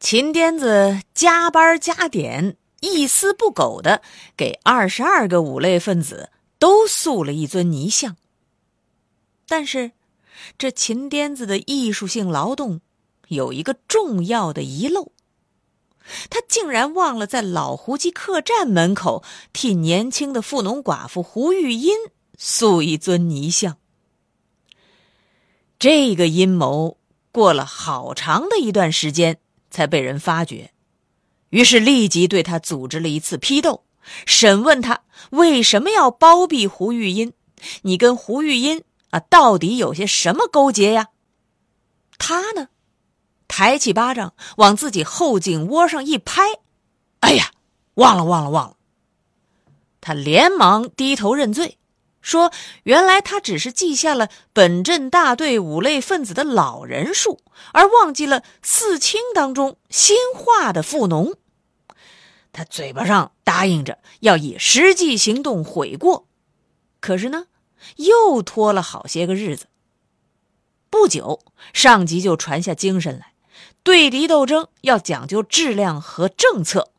秦癫子加班加点，一丝不苟的给二十二个五类分子都塑了一尊泥像。但是，这秦癫子的艺术性劳动有一个重要的遗漏，他竟然忘了在老胡记客栈门口替年轻的富农寡妇胡玉英塑一尊泥像。这个阴谋过了好长的一段时间。才被人发觉，于是立即对他组织了一次批斗，审问他为什么要包庇胡玉音？你跟胡玉音啊，到底有些什么勾结呀？他呢，抬起巴掌往自己后颈窝上一拍，哎呀，忘了忘了忘了！他连忙低头认罪。说：“原来他只是记下了本镇大队五类分子的老人数，而忘记了四清当中新化的富农。他嘴巴上答应着要以实际行动悔过，可是呢，又拖了好些个日子。不久，上级就传下精神来，对敌斗争要讲究质量和政策，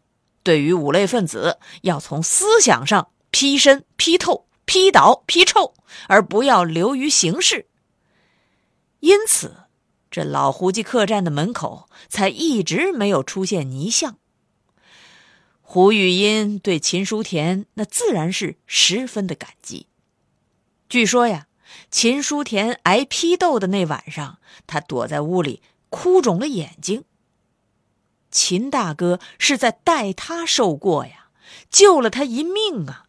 对于五类分子要从思想上批深批透。”批倒批臭，而不要流于形式。因此，这老胡记客栈的门口才一直没有出现泥像。胡玉音对秦书田那自然是十分的感激。据说呀，秦书田挨批斗的那晚上，他躲在屋里哭肿了眼睛。秦大哥是在代他受过呀，救了他一命啊！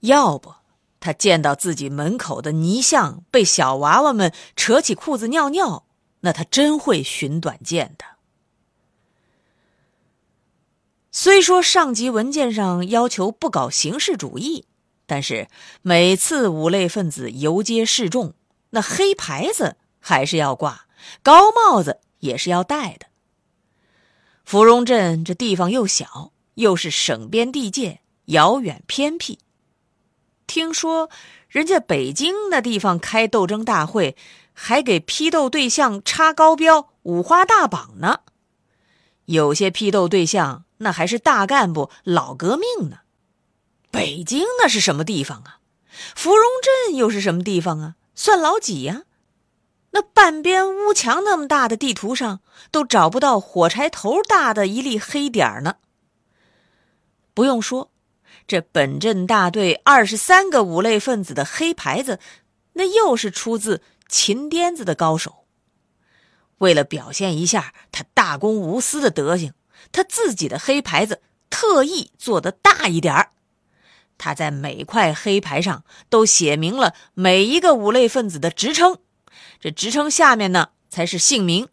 要不。他见到自己门口的泥像被小娃娃们扯起裤子尿尿，那他真会寻短见的。虽说上级文件上要求不搞形式主义，但是每次五类分子游街示众，那黑牌子还是要挂，高帽子也是要戴的。芙蓉镇这地方又小，又是省边地界，遥远偏僻。听说人家北京那地方开斗争大会，还给批斗对象插高标、五花大绑呢。有些批斗对象那还是大干部、老革命呢。北京那是什么地方啊？芙蓉镇又是什么地方啊？算老几呀？那半边屋墙那么大的地图上，都找不到火柴头大的一粒黑点呢。不用说。这本镇大队二十三个五类分子的黑牌子，那又是出自秦癫子的高手。为了表现一下他大公无私的德行，他自己的黑牌子特意做的大一点儿。他在每块黑牌上都写明了每一个五类分子的职称，这职称下面呢才是姓名，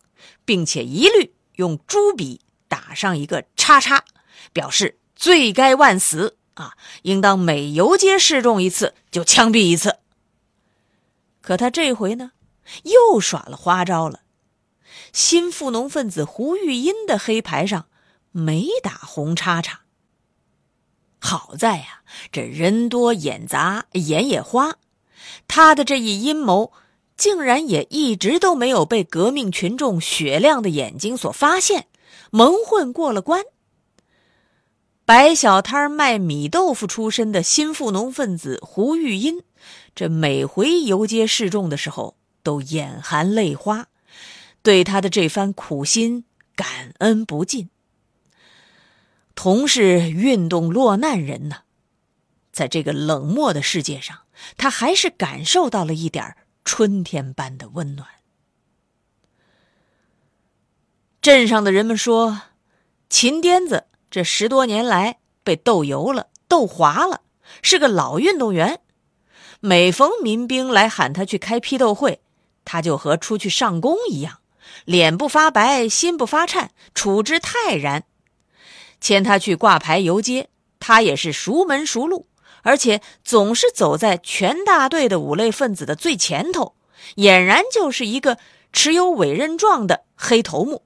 并且一律用朱笔打上一个叉叉，表示罪该万死。啊，应当每游街示众一次就枪毙一次。可他这回呢，又耍了花招了。新富农分子胡玉英的黑牌上没打红叉叉。好在呀，这人多眼杂，眼也花，他的这一阴谋竟然也一直都没有被革命群众雪亮的眼睛所发现，蒙混过了关。摆小摊卖米豆腐出身的新富农分子胡玉音，这每回游街示众的时候都眼含泪花，对他的这番苦心感恩不尽。同是运动落难人呢，在这个冷漠的世界上，他还是感受到了一点春天般的温暖。镇上的人们说，秦颠子这十多年来被斗油了、斗滑了，是个老运动员。每逢民兵来喊他去开批斗会，他就和出去上工一样，脸不发白，心不发颤，处之泰然。牵他去挂牌游街，他也是熟门熟路，而且总是走在全大队的五类分子的最前头，俨然就是一个持有委任状的黑头目。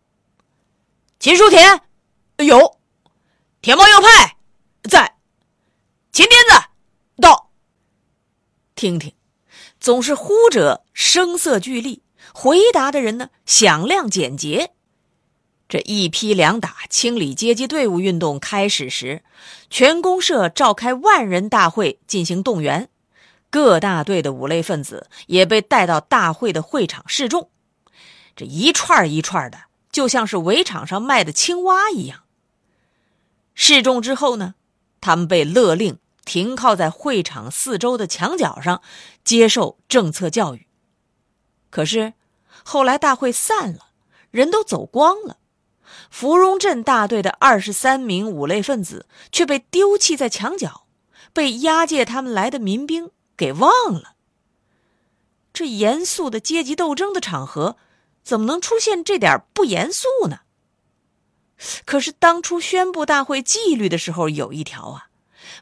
秦书田，有；铁帽右派，在；秦癫子，到。听听，总是呼者声色俱厉，回答的人呢响亮简洁。这一批两打清理阶级队伍运动开始时，全公社召开万人大会进行动员，各大队的五类分子也被带到大会的会场示众。这一串一串的，就像是围场上卖的青蛙一样。示众之后呢，他们被勒令停靠在会场四周的墙角上，接受政策教育。可是后来大会散了，人都走光了。芙蓉镇大队的二十三名五类分子却被丢弃在墙角，被押解他们来的民兵给忘了。这严肃的阶级斗争的场合，怎么能出现这点不严肃呢？可是当初宣布大会纪律的时候，有一条啊，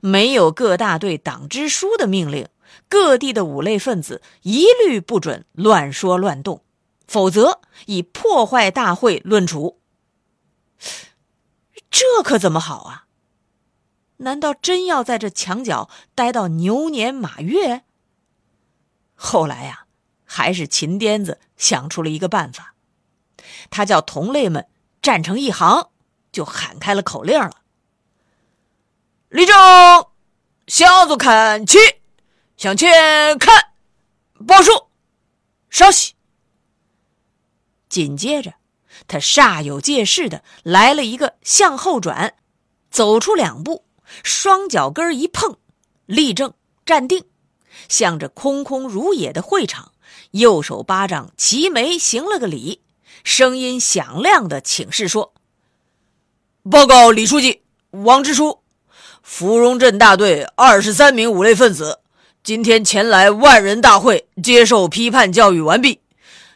没有各大队党支书的命令，各地的五类分子一律不准乱说乱动，否则以破坏大会论处。这可怎么好啊？难道真要在这墙角待到牛年马月？后来呀，还是秦癫子想出了一个办法，他叫同类们站成一行，就喊开了口令了：“立正，向左看齐，向前看，报数，稍息。”紧接着。他煞有介事的来了一个向后转，走出两步，双脚跟一碰，立正站定，向着空空如也的会场，右手巴掌齐眉行了个礼，声音响亮的请示说：“报告李书记，王支书，芙蓉镇大队二十三名五类分子今天前来万人大会接受批判教育完毕，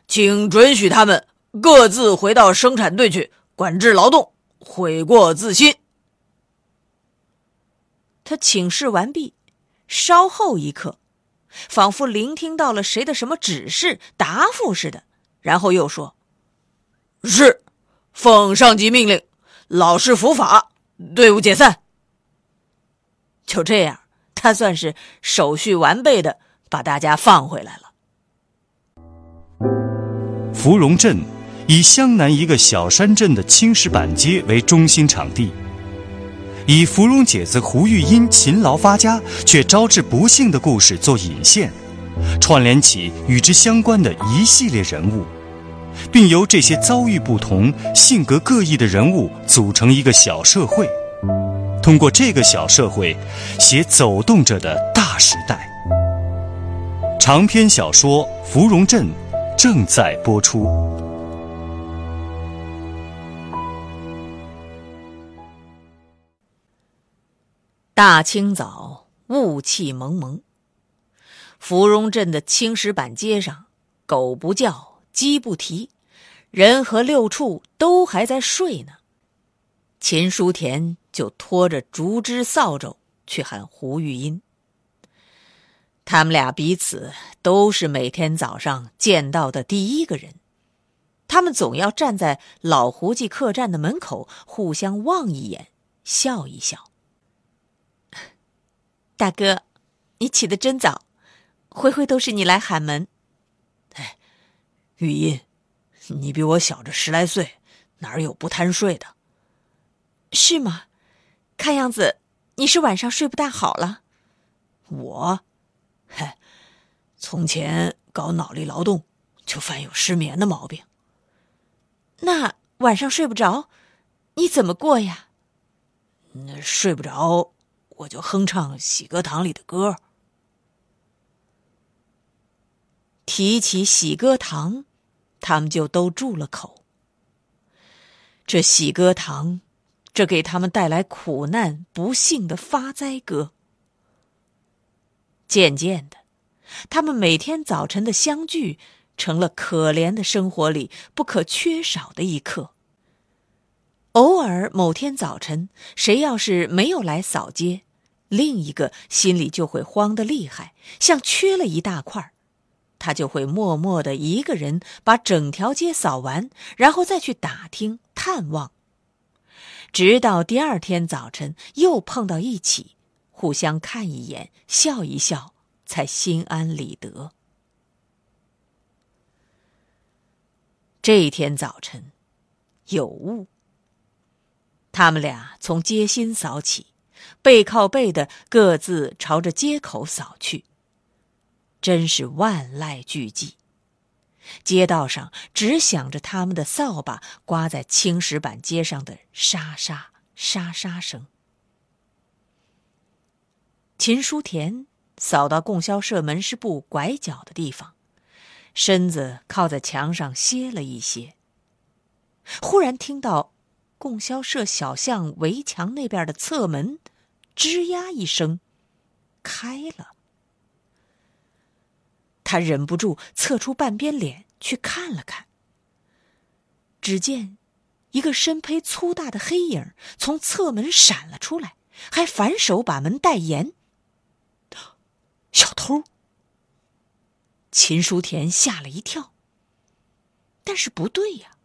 请准许他们。”各自回到生产队去管制劳动，悔过自新。他请示完毕，稍后一刻，仿佛聆听到了谁的什么指示答复似的，然后又说：“是，奉上级命令，老实伏法，队伍解散。”就这样，他算是手续完备的把大家放回来了。芙蓉镇。以湘南一个小山镇的青石板街为中心场地，以芙蓉姐子胡玉英勤劳发家却招致不幸的故事做引线，串联起与之相关的一系列人物，并由这些遭遇不同、性格各异的人物组成一个小社会，通过这个小社会，写走动着的大时代。长篇小说《芙蓉镇》正在播出。大清早，雾气蒙蒙。芙蓉镇的青石板街上，狗不叫，鸡不啼，人和六畜都还在睡呢。秦书田就拖着竹枝扫帚去喊胡玉音。他们俩彼此都是每天早上见到的第一个人，他们总要站在老胡记客栈的门口，互相望一眼，笑一笑。大哥，你起得真早，回回都是你来喊门。哎，玉音，你比我小着十来岁，哪有不贪睡的？是吗？看样子你是晚上睡不大好了。我，嗨，从前搞脑力劳动，就犯有失眠的毛病。那晚上睡不着，你怎么过呀？那睡不着，我就哼唱喜歌堂里的歌。提起喜歌堂，他们就都住了口。这喜歌堂，这给他们带来苦难不幸的发灾歌。渐渐的，他们每天早晨的相聚，成了可怜的生活里不可缺少的一刻。偶尔某天早晨，谁要是没有来扫街，另一个心里就会慌得厉害，像缺了一大块儿。他就会默默的一个人把整条街扫完，然后再去打听探望，直到第二天早晨又碰到一起，互相看一眼，笑一笑，才心安理得。这一天早晨，有雾。他们俩从街心扫起，背靠背的各自朝着街口扫去。真是万籁俱寂，街道上只响着他们的扫把刮在青石板街上的沙沙沙沙声。秦书田扫到供销社门市部拐角的地方，身子靠在墙上歇了一歇。忽然听到供销社小巷围墙那边的侧门“吱呀”一声，开了。他忍不住侧出半边脸去看了看，只见一个身披粗大的黑影从侧门闪了出来，还反手把门带严。小偷！秦书田吓了一跳。但是不对呀，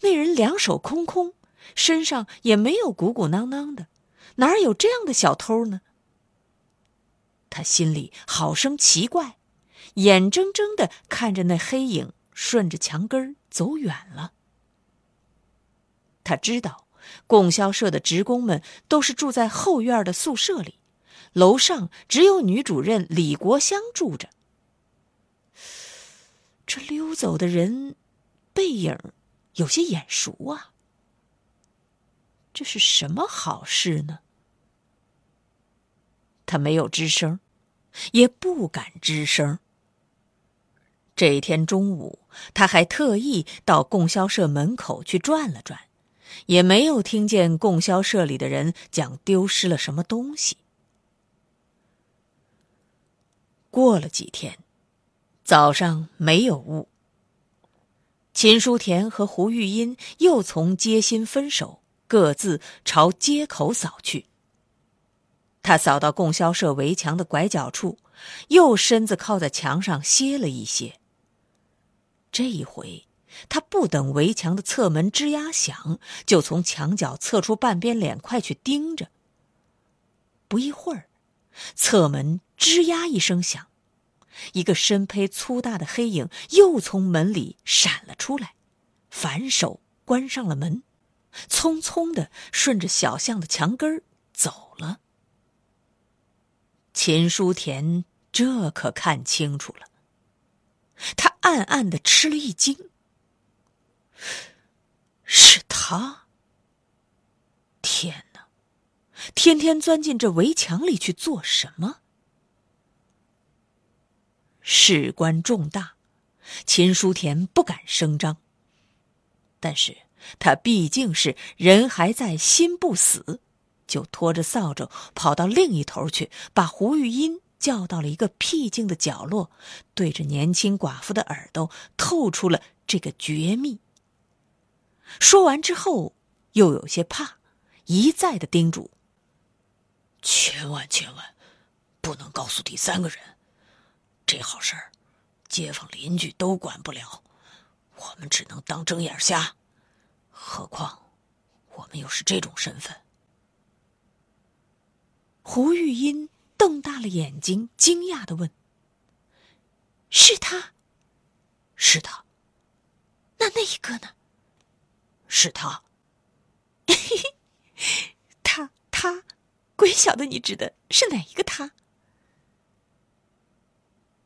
那人两手空空，身上也没有鼓鼓囊囊的，哪有这样的小偷呢？他心里好生奇怪。眼睁睁的看着那黑影顺着墙根走远了。他知道，供销社的职工们都是住在后院的宿舍里，楼上只有女主任李国香住着。这溜走的人，背影有些眼熟啊。这是什么好事呢？他没有吱声，也不敢吱声。这一天中午，他还特意到供销社门口去转了转，也没有听见供销社里的人讲丢失了什么东西。过了几天，早上没有雾。秦书田和胡玉英又从街心分手，各自朝街口扫去。他扫到供销社围墙的拐角处，又身子靠在墙上歇了一歇。这一回，他不等围墙的侧门吱呀响，就从墙角侧出半边脸，快去盯着。不一会儿，侧门吱呀一声响，一个身披粗大的黑影又从门里闪了出来，反手关上了门，匆匆的顺着小巷的墙根走了。秦书田这可看清楚了。他暗暗的吃了一惊。是他！天哪，天天钻进这围墙里去做什么？事关重大，秦书田不敢声张。但是他毕竟是人还在心不死，就拖着扫帚跑到另一头去，把胡玉音。叫到了一个僻静的角落，对着年轻寡妇的耳朵透出了这个绝密。说完之后，又有些怕，一再的叮嘱：“千万千万，不能告诉第三个人，这好事儿，街坊邻居都管不了，我们只能当睁眼瞎。何况，我们又是这种身份。”胡玉音。瞪大了眼睛，惊讶的问：“是他？是他？那那一个呢？是他？他他，鬼晓得你指的是哪一个他？”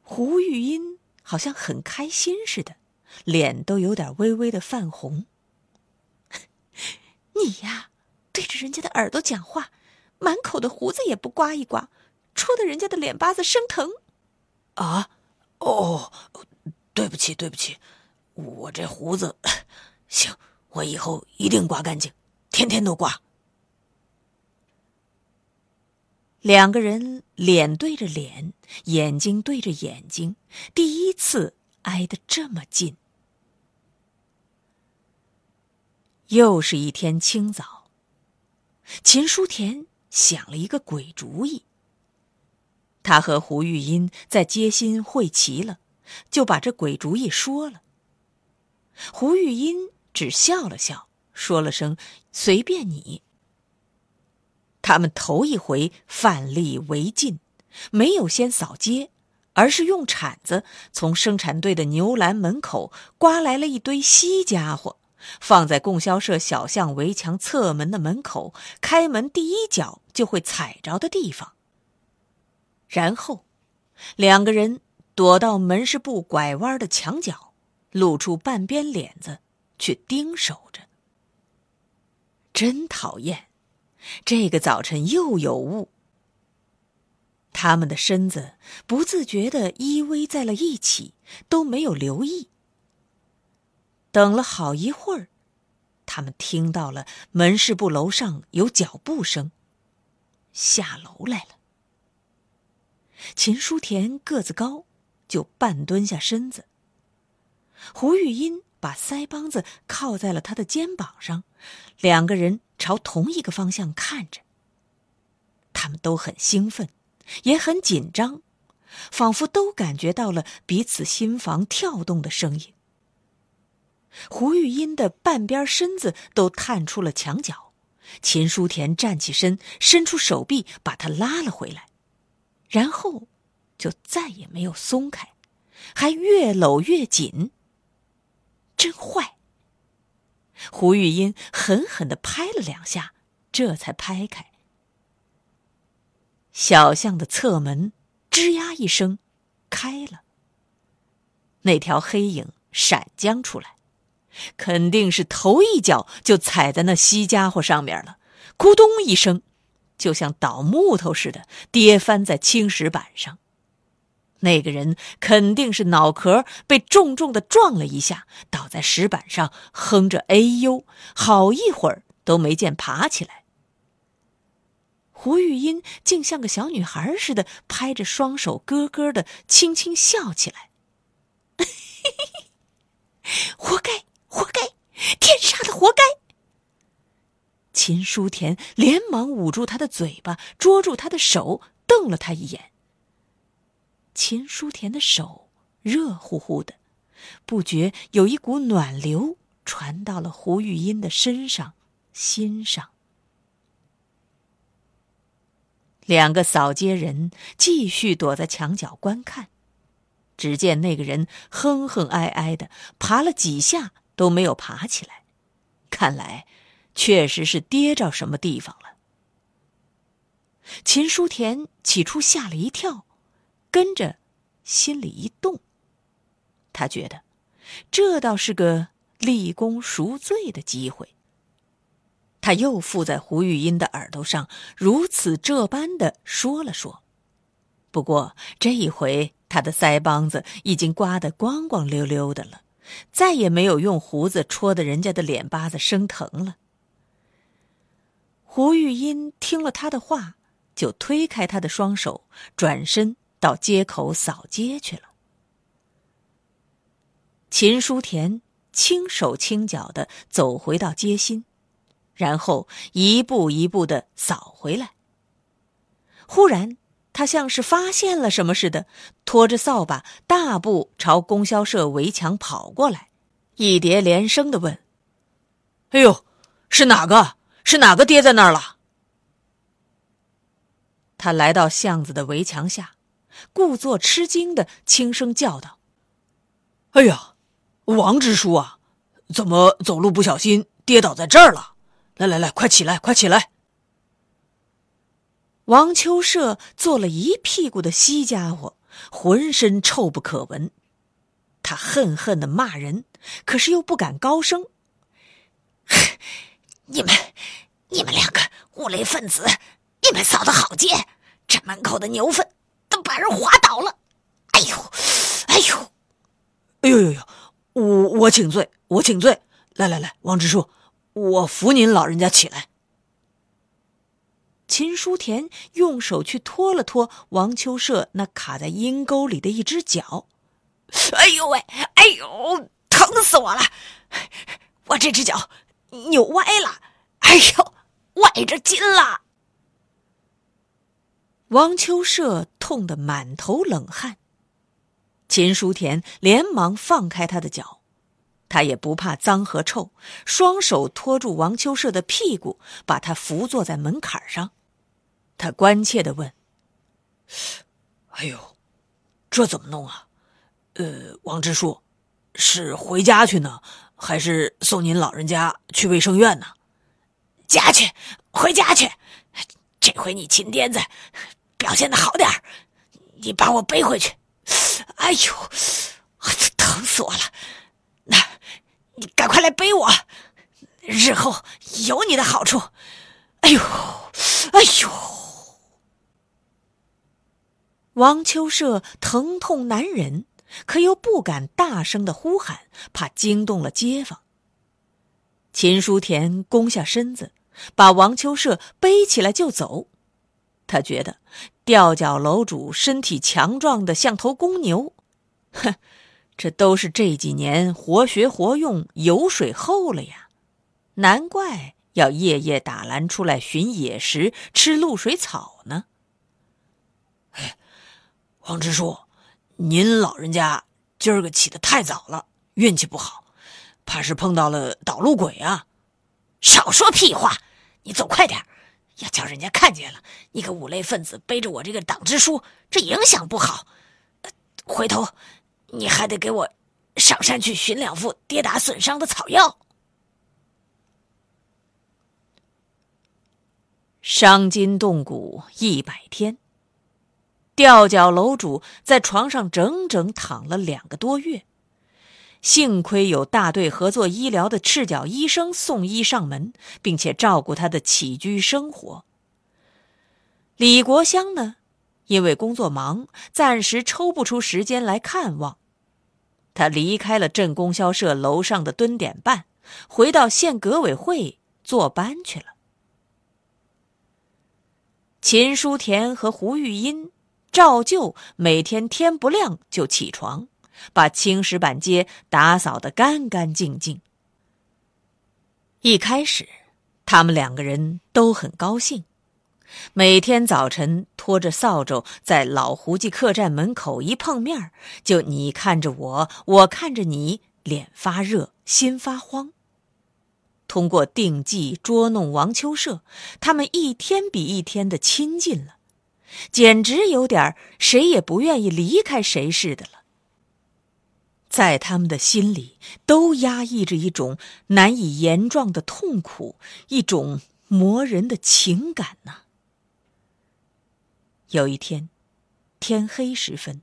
胡玉音好像很开心似的，脸都有点微微的泛红。你呀，对着人家的耳朵讲话，满口的胡子也不刮一刮，戳得人家的脸巴子生疼。啊，哦，对不起，对不起，我这胡子，行，我以后一定刮干净，天天都刮。两个人脸对着脸，眼睛对着眼睛，第一次挨得这么近。又是一天清早，秦书田想了一个鬼主意。他和胡玉音在街心会齐了，就把这鬼主意说了。胡玉音只笑了笑，说了声“随便你”。他们头一回范例为禁，没有先扫街，而是用铲子从生产队的牛栏门口刮来了一堆稀家伙。放在供销社小巷围墙侧门的门口，开门第一脚就会踩着的地方。然后，两个人躲到门市部拐弯的墙角，露出半边脸子去盯守着。真讨厌，这个早晨又有雾。他们的身子不自觉的依偎在了一起，都没有留意。等了好一会儿，他们听到了门市部楼上有脚步声，下楼来了。秦书田个子高，就半蹲下身子。胡玉音把腮帮子靠在了他的肩膀上，两个人朝同一个方向看着。他们都很兴奋，也很紧张，仿佛都感觉到了彼此心房跳动的声音。胡玉音的半边身子都探出了墙角，秦书田站起身，伸出手臂把他拉了回来，然后就再也没有松开，还越搂越紧。真坏！胡玉音狠狠的拍了两下，这才拍开。小巷的侧门吱呀一声开了，那条黑影闪将出来。肯定是头一脚就踩在那稀家伙上面了，咕咚一声，就像倒木头似的跌翻在青石板上。那个人肯定是脑壳被重重的撞了一下，倒在石板上，哼着哎呦，好一会儿都没见爬起来。胡玉音竟像个小女孩似的，拍着双手，咯咯的轻轻笑起来，活该。活该，天杀的活该！秦书田连忙捂住他的嘴巴，捉住他的手，瞪了他一眼。秦书田的手热乎乎的，不觉有一股暖流传到了胡玉音的身上、心上。两个扫街人继续躲在墙角观看，只见那个人哼哼哀哀的爬了几下。都没有爬起来，看来确实是跌着什么地方了。秦书田起初吓了一跳，跟着心里一动，他觉得这倒是个立功赎罪的机会。他又附在胡玉音的耳朵上，如此这般的说了说。不过这一回，他的腮帮子已经刮得光光溜溜的了。再也没有用胡子戳的人家的脸巴子生疼了。胡玉音听了他的话，就推开他的双手，转身到街口扫街去了。秦书田轻手轻脚的走回到街心，然后一步一步的扫回来。忽然。他像是发现了什么似的，拖着扫把大步朝供销社围墙跑过来，一叠连声的问：“哎呦，是哪个？是哪个跌在那儿了？”他来到巷子的围墙下，故作吃惊的轻声叫道：“哎呀，王支书啊，怎么走路不小心跌倒在这儿了？来来来，快起来，快起来！”王秋社做了一屁股的稀家伙，浑身臭不可闻。他恨恨的骂人，可是又不敢高声。你们，你们两个无类分子，你们扫的好街，这门口的牛粪都把人滑倒了。哎呦，哎呦，哎呦呦呦！我我请罪，我请罪。来来来，王支书，我扶您老人家起来。秦书田用手去拖了拖王秋社那卡在阴沟里的一只脚。哎呦喂，哎呦，疼死我了！我这只脚扭歪了，哎呦，崴着筋了。王秋社痛得满头冷汗。秦书田连忙放开他的脚，他也不怕脏和臭，双手托住王秋社的屁股，把他扶坐在门槛上。他关切的问：“哎呦，这怎么弄啊？呃，王支书，是回家去呢，还是送您老人家去卫生院呢？家去，回家去。这回你秦癫子表现的好点你把我背回去。”哎呦，疼死我了！那，你赶快来背我，日后有你的好处。哎呦，哎呦！王秋社疼痛难忍，可又不敢大声的呼喊，怕惊动了街坊。秦书田弓下身子，把王秋社背起来就走。他觉得吊脚楼主身体强壮的像头公牛，哼，这都是这几年活学活用、油水厚了呀，难怪要夜夜打篮出来寻野食、吃露水草呢。哎，王支书，您老人家今儿个起得太早了，运气不好，怕是碰到了捣路鬼啊！少说屁话，你走快点。要叫人家看见了，你个五类分子背着我这个党支书，这影响不好。回头你还得给我上山去寻两副跌打损伤的草药。伤筋动骨一百天，吊脚楼主在床上整整躺了两个多月。幸亏有大队合作医疗的赤脚医生送医上门，并且照顾他的起居生活。李国香呢，因为工作忙，暂时抽不出时间来看望。他离开了镇供销社楼上的蹲点办，回到县革委会坐班去了。秦书田和胡玉英照旧每天天不亮就起床。把青石板街打扫得干干净净。一开始，他们两个人都很高兴，每天早晨拖着扫帚在老胡记客栈门口一碰面，就你看着我，我看着你，脸发热，心发慌。通过定计捉弄王秋社，他们一天比一天的亲近了，简直有点谁也不愿意离开谁似的了。在他们的心里，都压抑着一种难以言状的痛苦，一种磨人的情感呢。有一天，天黑时分，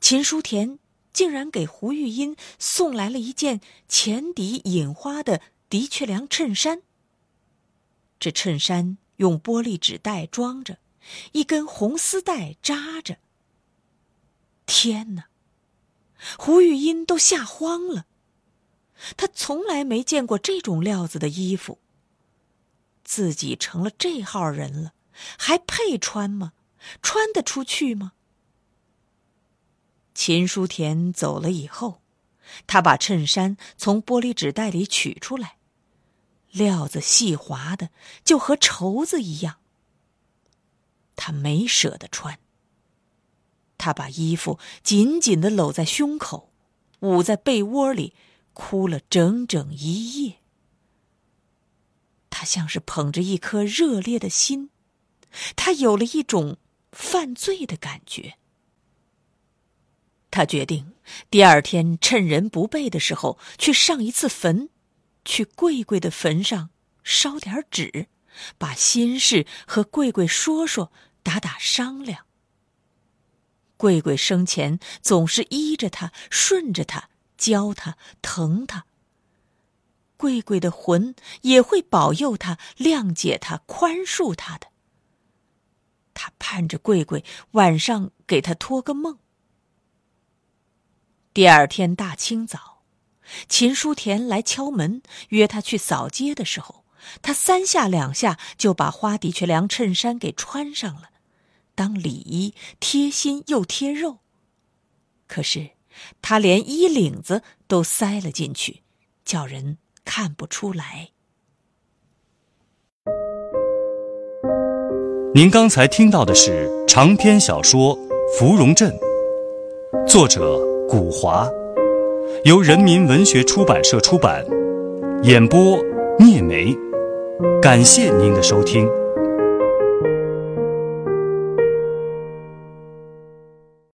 秦书田竟然给胡玉英送来了一件前底隐花的的确良衬衫。这衬衫用玻璃纸袋装着，一根红丝带扎着。天哪！胡玉英都吓慌了，她从来没见过这种料子的衣服。自己成了这号人了，还配穿吗？穿得出去吗？秦书田走了以后，他把衬衫从玻璃纸袋里取出来，料子细滑的，就和绸子一样。他没舍得穿。他把衣服紧紧的搂在胸口，捂在被窝里，哭了整整一夜。他像是捧着一颗热烈的心，他有了一种犯罪的感觉。他决定第二天趁人不备的时候去上一次坟，去贵贵的坟上烧点纸，把心事和贵贵说说，打打商量。贵贵生前总是依着他，顺着他，教他，疼他。桂桂的魂也会保佑他、谅解他、宽恕他的。他盼着桂桂晚上给他托个梦。第二天大清早，秦书田来敲门，约他去扫街的时候，他三下两下就把花的确良衬衫给穿上了，当里衣，贴心又贴肉。可是，他连衣领子都塞了进去，叫人看不出来。您刚才听到的是长篇小说《芙蓉镇》，作者古华，由人民文学出版社出版，演播聂梅。感谢您的收听。